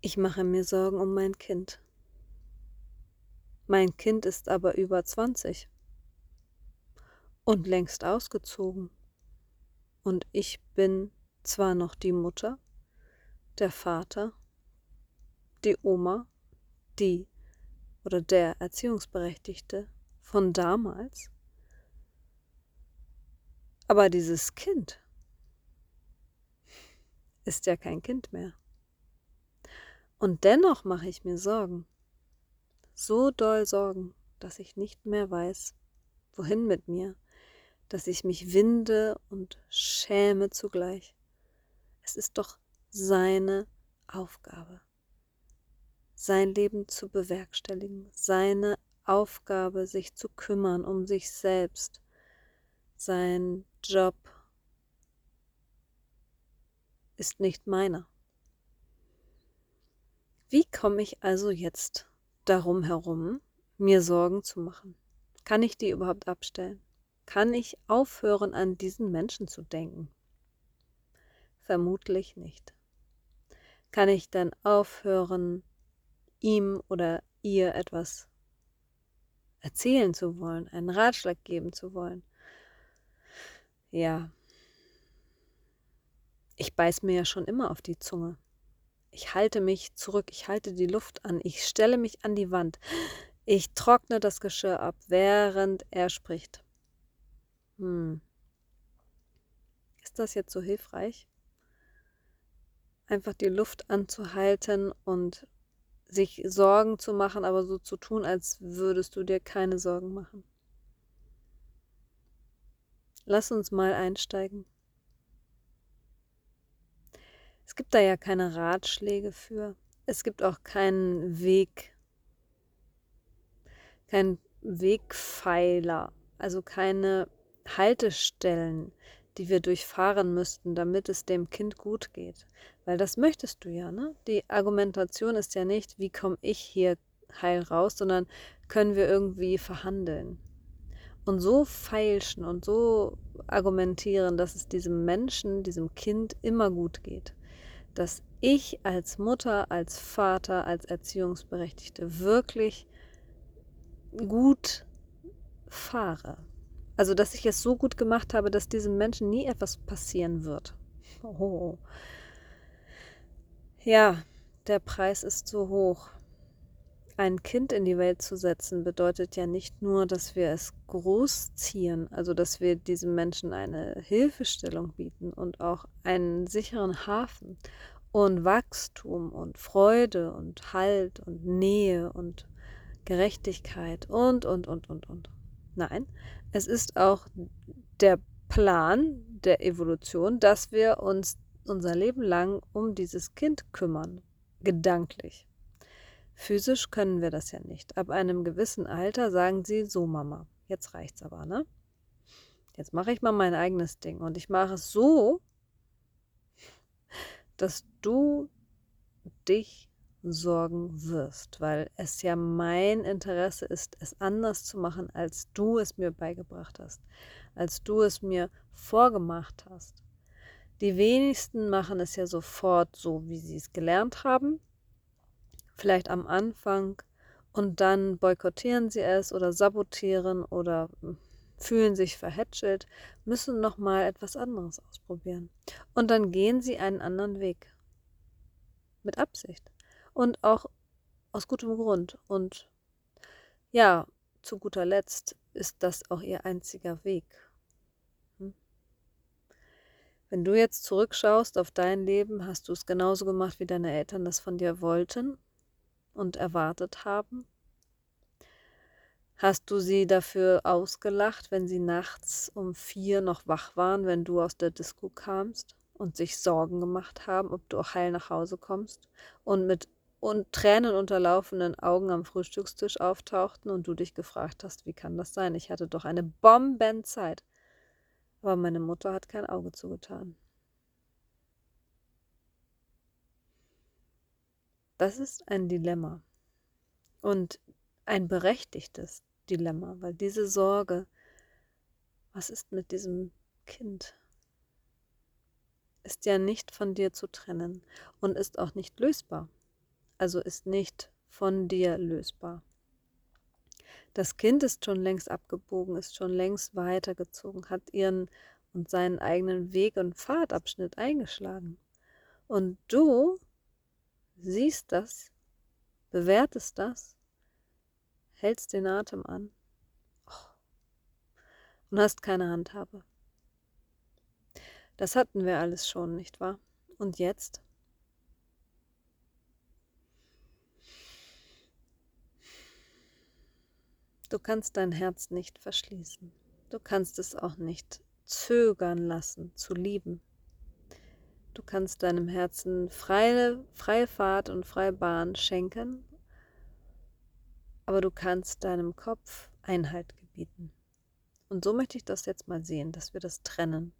Ich mache mir Sorgen um mein Kind. Mein Kind ist aber über 20 und längst ausgezogen. Und ich bin zwar noch die Mutter, der Vater, die Oma, die oder der Erziehungsberechtigte von damals, aber dieses Kind ist ja kein Kind mehr. Und dennoch mache ich mir Sorgen. So doll Sorgen, dass ich nicht mehr weiß, wohin mit mir, dass ich mich winde und schäme zugleich. Es ist doch seine Aufgabe, sein Leben zu bewerkstelligen, seine Aufgabe, sich zu kümmern um sich selbst, sein Job ist nicht meiner. Wie komme ich also jetzt darum herum, mir Sorgen zu machen? Kann ich die überhaupt abstellen? Kann ich aufhören, an diesen Menschen zu denken? Vermutlich nicht. Kann ich dann aufhören, ihm oder ihr etwas erzählen zu wollen, einen Ratschlag geben zu wollen? Ja. Ich beiß mir ja schon immer auf die Zunge. Ich halte mich zurück, ich halte die Luft an, ich stelle mich an die Wand. Ich trockne das Geschirr ab, während er spricht. Hm. Ist das jetzt so hilfreich? Einfach die Luft anzuhalten und sich Sorgen zu machen, aber so zu tun, als würdest du dir keine Sorgen machen. Lass uns mal einsteigen. Es gibt da ja keine Ratschläge für. Es gibt auch keinen Weg, keinen Wegpfeiler, also keine Haltestellen, die wir durchfahren müssten, damit es dem Kind gut geht. Weil das möchtest du ja, ne? Die Argumentation ist ja nicht, wie komme ich hier heil raus, sondern können wir irgendwie verhandeln. Und so feilschen und so argumentieren, dass es diesem Menschen, diesem Kind immer gut geht dass ich als Mutter, als Vater, als Erziehungsberechtigte wirklich gut fahre. Also, dass ich es so gut gemacht habe, dass diesem Menschen nie etwas passieren wird. Oh. Ja, der Preis ist so hoch. Ein Kind in die Welt zu setzen bedeutet ja nicht nur, dass wir es großziehen, also dass wir diesem Menschen eine Hilfestellung bieten und auch einen sicheren Hafen und Wachstum und Freude und Halt und Nähe und Gerechtigkeit und, und, und, und, und. Nein, es ist auch der Plan der Evolution, dass wir uns unser Leben lang um dieses Kind kümmern, gedanklich. Physisch können wir das ja nicht. Ab einem gewissen Alter sagen sie, so Mama, jetzt reicht's aber, ne? Jetzt mache ich mal mein eigenes Ding und ich mache es so, dass du dich sorgen wirst, weil es ja mein Interesse ist, es anders zu machen, als du es mir beigebracht hast, als du es mir vorgemacht hast. Die wenigsten machen es ja sofort so, wie sie es gelernt haben vielleicht am Anfang und dann boykottieren sie es oder sabotieren oder hm, fühlen sich verhätschelt, müssen nochmal etwas anderes ausprobieren. Und dann gehen sie einen anderen Weg. Mit Absicht. Und auch aus gutem Grund. Und ja, zu guter Letzt ist das auch ihr einziger Weg. Hm? Wenn du jetzt zurückschaust auf dein Leben, hast du es genauso gemacht, wie deine Eltern das von dir wollten und erwartet haben? Hast du sie dafür ausgelacht, wenn sie nachts um vier noch wach waren, wenn du aus der Disco kamst und sich Sorgen gemacht haben, ob du auch heil nach Hause kommst und mit und Tränen unterlaufenden Augen am Frühstückstisch auftauchten und du dich gefragt hast, wie kann das sein? Ich hatte doch eine Bombenzeit. Aber meine Mutter hat kein Auge zugetan. Das ist ein Dilemma und ein berechtigtes Dilemma, weil diese Sorge, was ist mit diesem Kind, ist ja nicht von dir zu trennen und ist auch nicht lösbar. also ist nicht von dir lösbar. Das Kind ist schon längst abgebogen, ist schon längst weitergezogen, hat ihren und seinen eigenen Weg und Fahrtabschnitt eingeschlagen. Und du siehst das, bewertest das, hältst den Atem an oh, und hast keine Handhabe. Das hatten wir alles schon, nicht wahr? Und jetzt? Du kannst dein Herz nicht verschließen. Du kannst es auch nicht zögern lassen, zu lieben. Du kannst deinem Herzen freie, freie Fahrt und freie Bahn schenken, aber du kannst deinem Kopf Einhalt gebieten. Und so möchte ich das jetzt mal sehen, dass wir das trennen.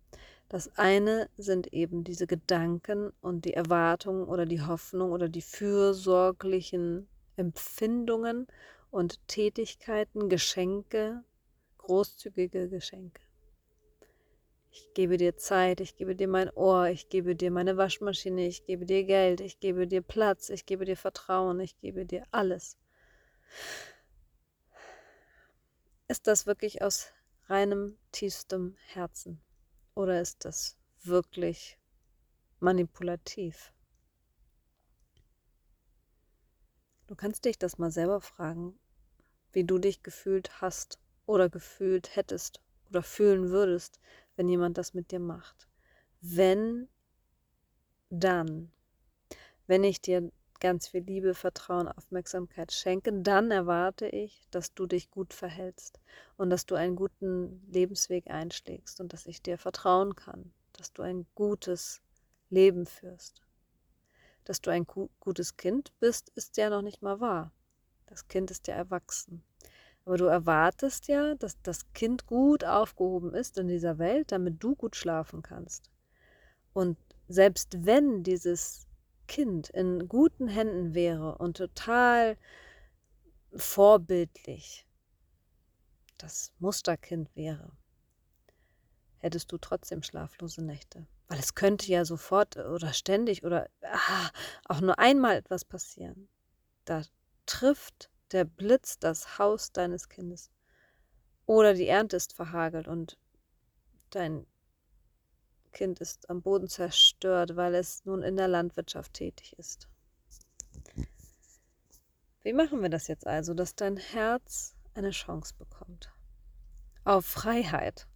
Das eine sind eben diese Gedanken und die Erwartungen oder die Hoffnung oder die fürsorglichen Empfindungen und Tätigkeiten, Geschenke, großzügige Geschenke. Ich gebe dir Zeit, ich gebe dir mein Ohr, ich gebe dir meine Waschmaschine, ich gebe dir Geld, ich gebe dir Platz, ich gebe dir Vertrauen, ich gebe dir alles. Ist das wirklich aus reinem, tiefstem Herzen? Oder ist das wirklich manipulativ? Du kannst dich das mal selber fragen, wie du dich gefühlt hast oder gefühlt hättest oder fühlen würdest, wenn jemand das mit dir macht. Wenn dann, wenn ich dir ganz viel Liebe, Vertrauen, Aufmerksamkeit schenke, dann erwarte ich, dass du dich gut verhältst und dass du einen guten Lebensweg einschlägst und dass ich dir vertrauen kann, dass du ein gutes Leben führst. Dass du ein gutes Kind bist, ist ja noch nicht mal wahr. Das Kind ist ja erwachsen. Aber du erwartest ja, dass das Kind gut aufgehoben ist in dieser Welt, damit du gut schlafen kannst. Und selbst wenn dieses Kind in guten Händen wäre und total vorbildlich das Musterkind wäre, hättest du trotzdem schlaflose Nächte. Weil es könnte ja sofort oder ständig oder ah, auch nur einmal etwas passieren. Da trifft der Blitz das Haus deines Kindes. Oder die Ernte ist verhagelt und dein Kind ist am Boden zerstört, weil es nun in der Landwirtschaft tätig ist. Wie machen wir das jetzt also, dass dein Herz eine Chance bekommt? Auf Freiheit.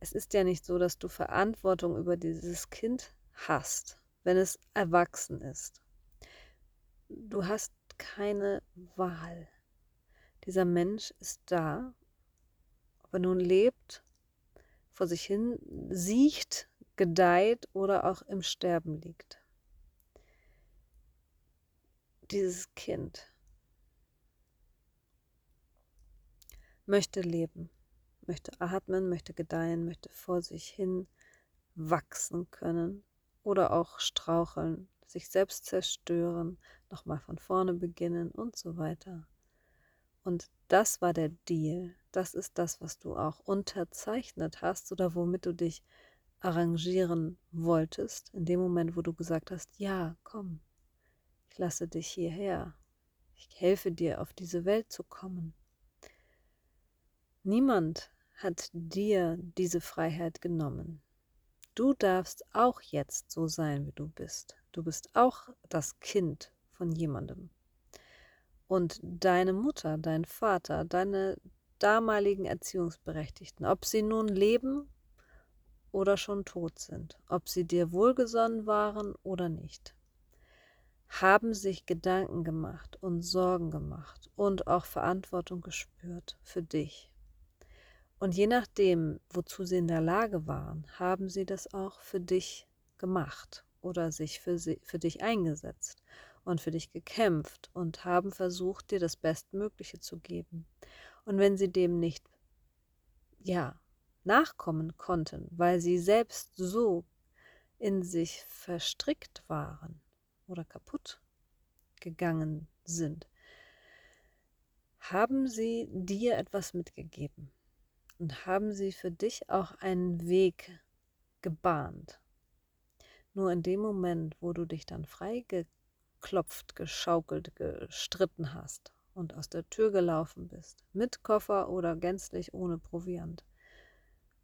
Es ist ja nicht so, dass du Verantwortung über dieses Kind hast, wenn es erwachsen ist. Du hast keine Wahl. Dieser Mensch ist da, ob er nun lebt vor sich hin siecht, gedeiht oder auch im Sterben liegt. Dieses Kind möchte leben, möchte atmen, möchte gedeihen, möchte vor sich hin wachsen können oder auch straucheln, sich selbst zerstören, nochmal von vorne beginnen und so weiter. Und das war der Deal. Das ist das, was du auch unterzeichnet hast oder womit du dich arrangieren wolltest, in dem Moment, wo du gesagt hast, ja, komm, ich lasse dich hierher. Ich helfe dir, auf diese Welt zu kommen. Niemand hat dir diese Freiheit genommen. Du darfst auch jetzt so sein, wie du bist. Du bist auch das Kind von jemandem. Und deine Mutter, dein Vater, deine damaligen Erziehungsberechtigten, ob sie nun leben oder schon tot sind, ob sie dir wohlgesonnen waren oder nicht, haben sich Gedanken gemacht und Sorgen gemacht und auch Verantwortung gespürt für dich. Und je nachdem, wozu sie in der Lage waren, haben sie das auch für dich gemacht oder sich für, sie, für dich eingesetzt und für dich gekämpft und haben versucht, dir das Bestmögliche zu geben. Und wenn sie dem nicht, ja, nachkommen konnten, weil sie selbst so in sich verstrickt waren oder kaputt gegangen sind, haben sie dir etwas mitgegeben und haben sie für dich auch einen Weg gebahnt. Nur in dem Moment, wo du dich dann frei geklopft, geschaukelt, gestritten hast und aus der Tür gelaufen bist, mit Koffer oder gänzlich ohne Proviant,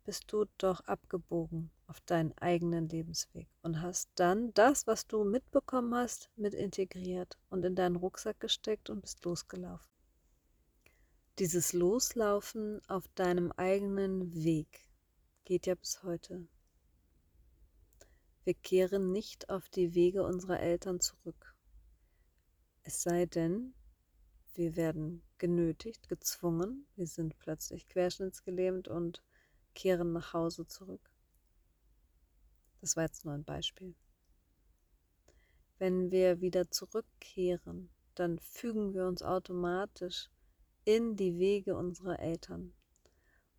bist du doch abgebogen auf deinen eigenen Lebensweg und hast dann das, was du mitbekommen hast, mit integriert und in deinen Rucksack gesteckt und bist losgelaufen. Dieses Loslaufen auf deinem eigenen Weg geht ja bis heute. Wir kehren nicht auf die Wege unserer Eltern zurück. Es sei denn, wir werden genötigt, gezwungen, wir sind plötzlich querschnittsgelähmt und kehren nach Hause zurück. Das war jetzt nur ein Beispiel. Wenn wir wieder zurückkehren, dann fügen wir uns automatisch in die Wege unserer Eltern.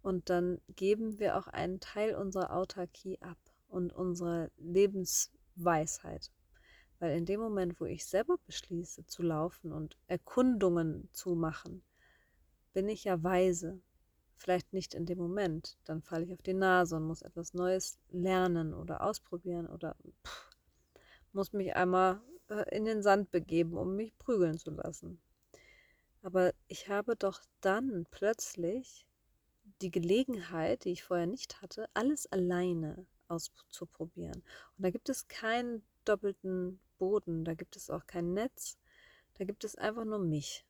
Und dann geben wir auch einen Teil unserer Autarkie ab und unserer Lebensweisheit. Weil in dem Moment, wo ich selber beschließe zu laufen und Erkundungen zu machen, bin ich ja weise. Vielleicht nicht in dem Moment, dann falle ich auf die Nase und muss etwas Neues lernen oder ausprobieren oder pff, muss mich einmal äh, in den Sand begeben, um mich prügeln zu lassen. Aber ich habe doch dann plötzlich die Gelegenheit, die ich vorher nicht hatte, alles alleine auszuprobieren. Und da gibt es keinen doppelten Boden, da gibt es auch kein Netz, da gibt es einfach nur mich.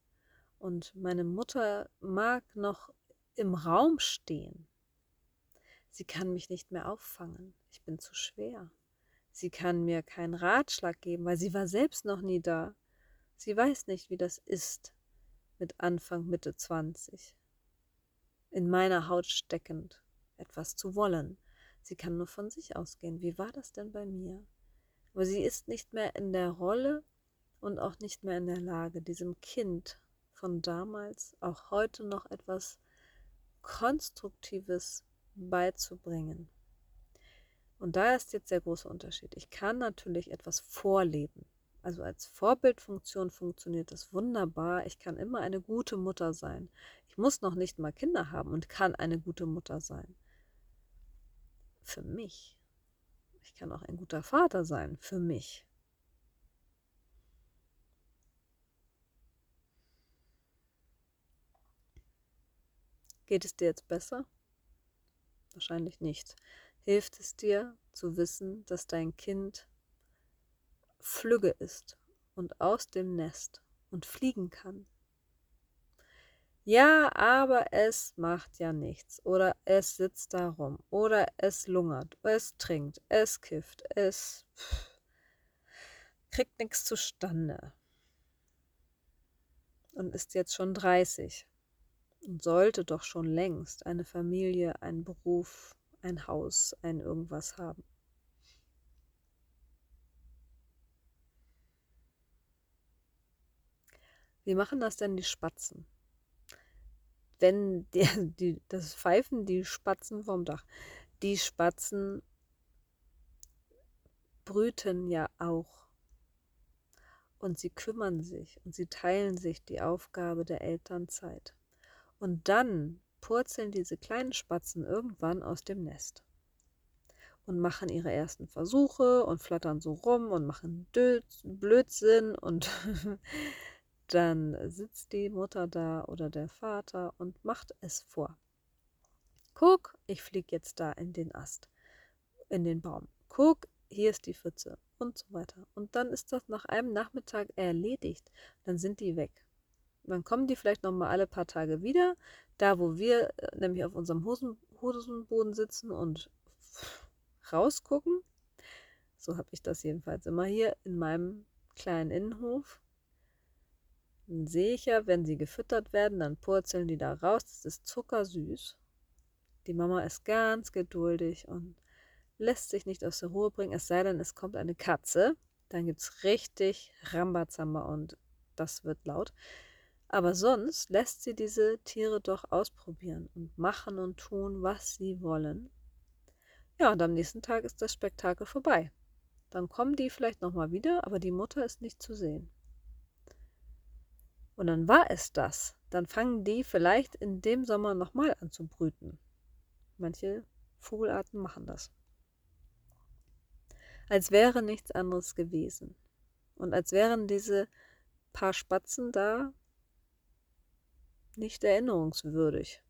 Und meine Mutter mag noch im Raum stehen. Sie kann mich nicht mehr auffangen. Ich bin zu schwer. Sie kann mir keinen Ratschlag geben, weil sie war selbst noch nie da. Sie weiß nicht, wie das ist, mit Anfang, Mitte 20. In meiner Haut steckend, etwas zu wollen. Sie kann nur von sich ausgehen. Wie war das denn bei mir? Aber sie ist nicht mehr in der Rolle und auch nicht mehr in der Lage, diesem Kind von damals auch heute noch etwas Konstruktives beizubringen. Und da ist jetzt der große Unterschied. Ich kann natürlich etwas vorleben. Also als Vorbildfunktion funktioniert das wunderbar. Ich kann immer eine gute Mutter sein. Ich muss noch nicht mal Kinder haben und kann eine gute Mutter sein. Für mich. Ich kann auch ein guter Vater sein. Für mich. Geht es dir jetzt besser? Wahrscheinlich nicht. Hilft es dir zu wissen, dass dein Kind flügge ist und aus dem Nest und fliegen kann. Ja, aber es macht ja nichts. Oder es sitzt da rum. Oder es lungert. Es trinkt. Es kifft. Es kriegt nichts zustande. Und ist jetzt schon 30. Und sollte doch schon längst eine Familie, einen Beruf, ein Haus, ein irgendwas haben. Wie machen das denn die Spatzen? Wenn die, die, das pfeifen die Spatzen vom Dach. Die Spatzen brüten ja auch. Und sie kümmern sich und sie teilen sich die Aufgabe der Elternzeit. Und dann purzeln diese kleinen Spatzen irgendwann aus dem Nest und machen ihre ersten Versuche und flattern so rum und machen Blödsinn und dann sitzt die Mutter da oder der Vater und macht es vor. Guck, ich fliege jetzt da in den Ast, in den Baum. Guck, hier ist die Pfütze und so weiter. Und dann ist das nach einem Nachmittag erledigt. Dann sind die weg. Dann kommen die vielleicht noch mal alle paar Tage wieder, da wo wir äh, nämlich auf unserem Hosen, Hosenboden sitzen und rausgucken. So habe ich das jedenfalls immer hier in meinem kleinen Innenhof. Sehe ich ja, wenn sie gefüttert werden, dann purzeln die da raus. Das ist zuckersüß. Die Mama ist ganz geduldig und lässt sich nicht aus der Ruhe bringen, es sei denn, es kommt eine Katze. Dann gibt es richtig Rambazamba und das wird laut. Aber sonst lässt sie diese Tiere doch ausprobieren und machen und tun, was sie wollen. Ja, und am nächsten Tag ist das Spektakel vorbei. Dann kommen die vielleicht nochmal wieder, aber die Mutter ist nicht zu sehen. Und dann war es das. Dann fangen die vielleicht in dem Sommer nochmal an zu brüten. Manche Vogelarten machen das. Als wäre nichts anderes gewesen. Und als wären diese paar Spatzen da nicht erinnerungswürdig.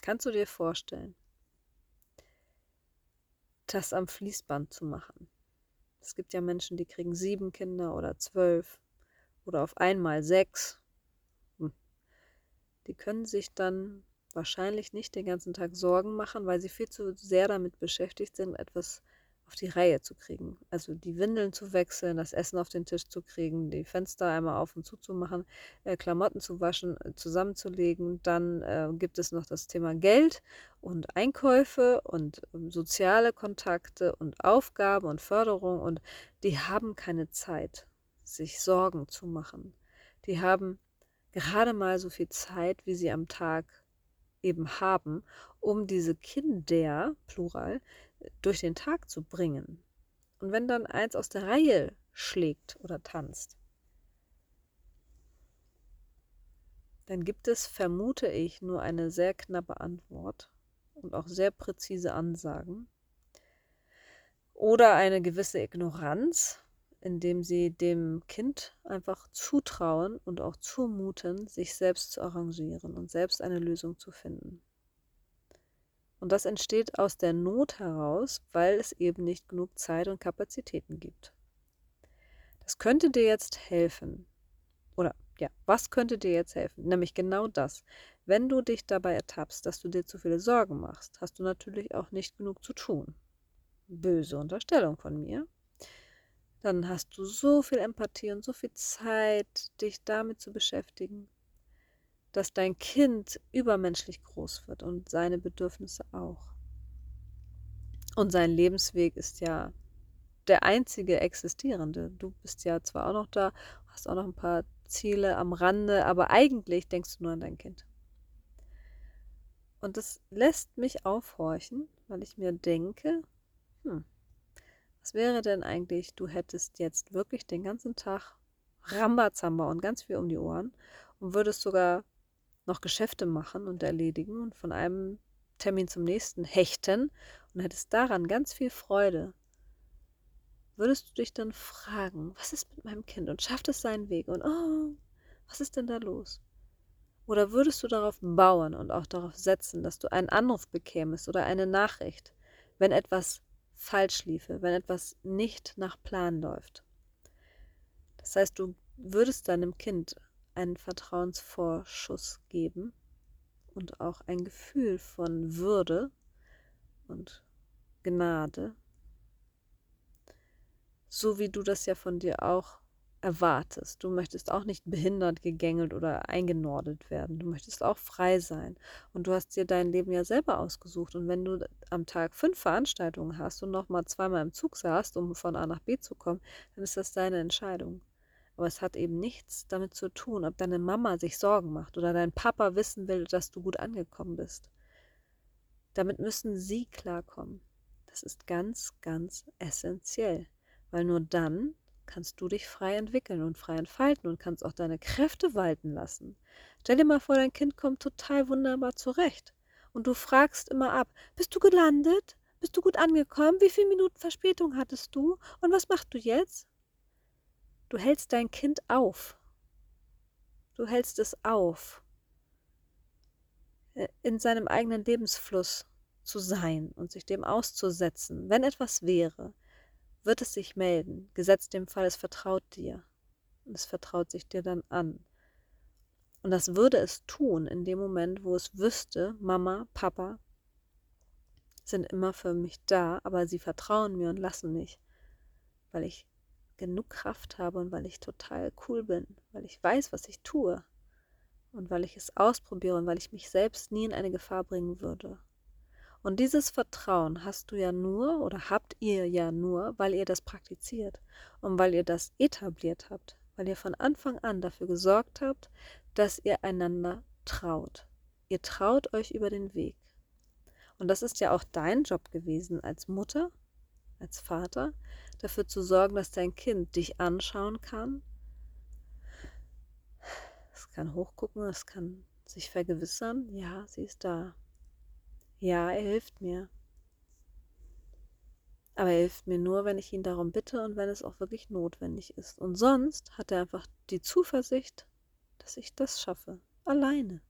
Kannst du dir vorstellen, das am Fließband zu machen? Es gibt ja Menschen, die kriegen sieben Kinder oder zwölf oder auf einmal sechs. Hm. Die können sich dann wahrscheinlich nicht den ganzen Tag Sorgen machen, weil sie viel zu sehr damit beschäftigt sind, etwas auf die Reihe zu kriegen. Also die Windeln zu wechseln, das Essen auf den Tisch zu kriegen, die Fenster einmal auf und zu zu machen, äh, Klamotten zu waschen, äh, zusammenzulegen. Dann äh, gibt es noch das Thema Geld und Einkäufe und ähm, soziale Kontakte und Aufgaben und Förderung und die haben keine Zeit, sich Sorgen zu machen. Die haben gerade mal so viel Zeit, wie sie am Tag eben haben, um diese Kinder, Plural, durch den Tag zu bringen. Und wenn dann eins aus der Reihe schlägt oder tanzt, dann gibt es, vermute ich, nur eine sehr knappe Antwort und auch sehr präzise Ansagen oder eine gewisse Ignoranz, indem sie dem Kind einfach zutrauen und auch zumuten, sich selbst zu arrangieren und selbst eine Lösung zu finden. Und das entsteht aus der Not heraus, weil es eben nicht genug Zeit und Kapazitäten gibt. Das könnte dir jetzt helfen. Oder ja, was könnte dir jetzt helfen? Nämlich genau das. Wenn du dich dabei ertappst, dass du dir zu viele Sorgen machst, hast du natürlich auch nicht genug zu tun. Böse Unterstellung von mir. Dann hast du so viel Empathie und so viel Zeit, dich damit zu beschäftigen dass dein Kind übermenschlich groß wird und seine Bedürfnisse auch. Und sein Lebensweg ist ja der einzige existierende. Du bist ja zwar auch noch da, hast auch noch ein paar Ziele am Rande, aber eigentlich denkst du nur an dein Kind. Und das lässt mich aufhorchen, weil ich mir denke, hm, was wäre denn eigentlich, du hättest jetzt wirklich den ganzen Tag Rambazamba und ganz viel um die Ohren und würdest sogar noch Geschäfte machen und erledigen und von einem Termin zum nächsten hechten und hättest daran ganz viel Freude, würdest du dich dann fragen, was ist mit meinem Kind und schafft es seinen Weg und oh, was ist denn da los? Oder würdest du darauf bauen und auch darauf setzen, dass du einen Anruf bekämest oder eine Nachricht, wenn etwas falsch liefe, wenn etwas nicht nach Plan läuft? Das heißt, du würdest deinem Kind einen Vertrauensvorschuss geben und auch ein Gefühl von Würde und Gnade, so wie du das ja von dir auch erwartest. Du möchtest auch nicht behindert, gegängelt oder eingenordet werden. Du möchtest auch frei sein. Und du hast dir dein Leben ja selber ausgesucht. Und wenn du am Tag fünf Veranstaltungen hast und nochmal zweimal im Zug saßt, um von A nach B zu kommen, dann ist das deine Entscheidung. Aber es hat eben nichts damit zu tun, ob deine Mama sich Sorgen macht oder dein Papa wissen will, dass du gut angekommen bist. Damit müssen sie klarkommen. Das ist ganz, ganz essentiell, weil nur dann kannst du dich frei entwickeln und frei entfalten und kannst auch deine Kräfte walten lassen. Stell dir mal vor, dein Kind kommt total wunderbar zurecht und du fragst immer ab, bist du gelandet? Bist du gut angekommen? Wie viele Minuten Verspätung hattest du? Und was machst du jetzt? Du hältst dein Kind auf. Du hältst es auf, äh, in seinem eigenen Lebensfluss zu sein und sich dem auszusetzen. Wenn etwas wäre, wird es sich melden, gesetzt dem Fall, es vertraut dir. Und es vertraut sich dir dann an. Und das würde es tun in dem Moment, wo es wüsste, Mama, Papa sind immer für mich da, aber sie vertrauen mir und lassen mich, weil ich genug Kraft habe und weil ich total cool bin, weil ich weiß, was ich tue und weil ich es ausprobiere und weil ich mich selbst nie in eine Gefahr bringen würde. Und dieses Vertrauen hast du ja nur oder habt ihr ja nur, weil ihr das praktiziert und weil ihr das etabliert habt, weil ihr von Anfang an dafür gesorgt habt, dass ihr einander traut. Ihr traut euch über den Weg. Und das ist ja auch dein Job gewesen als Mutter, als Vater, dafür zu sorgen, dass dein Kind dich anschauen kann. Es kann hochgucken, es kann sich vergewissern, ja, sie ist da. Ja, er hilft mir. Aber er hilft mir nur, wenn ich ihn darum bitte und wenn es auch wirklich notwendig ist. Und sonst hat er einfach die Zuversicht, dass ich das schaffe. Alleine.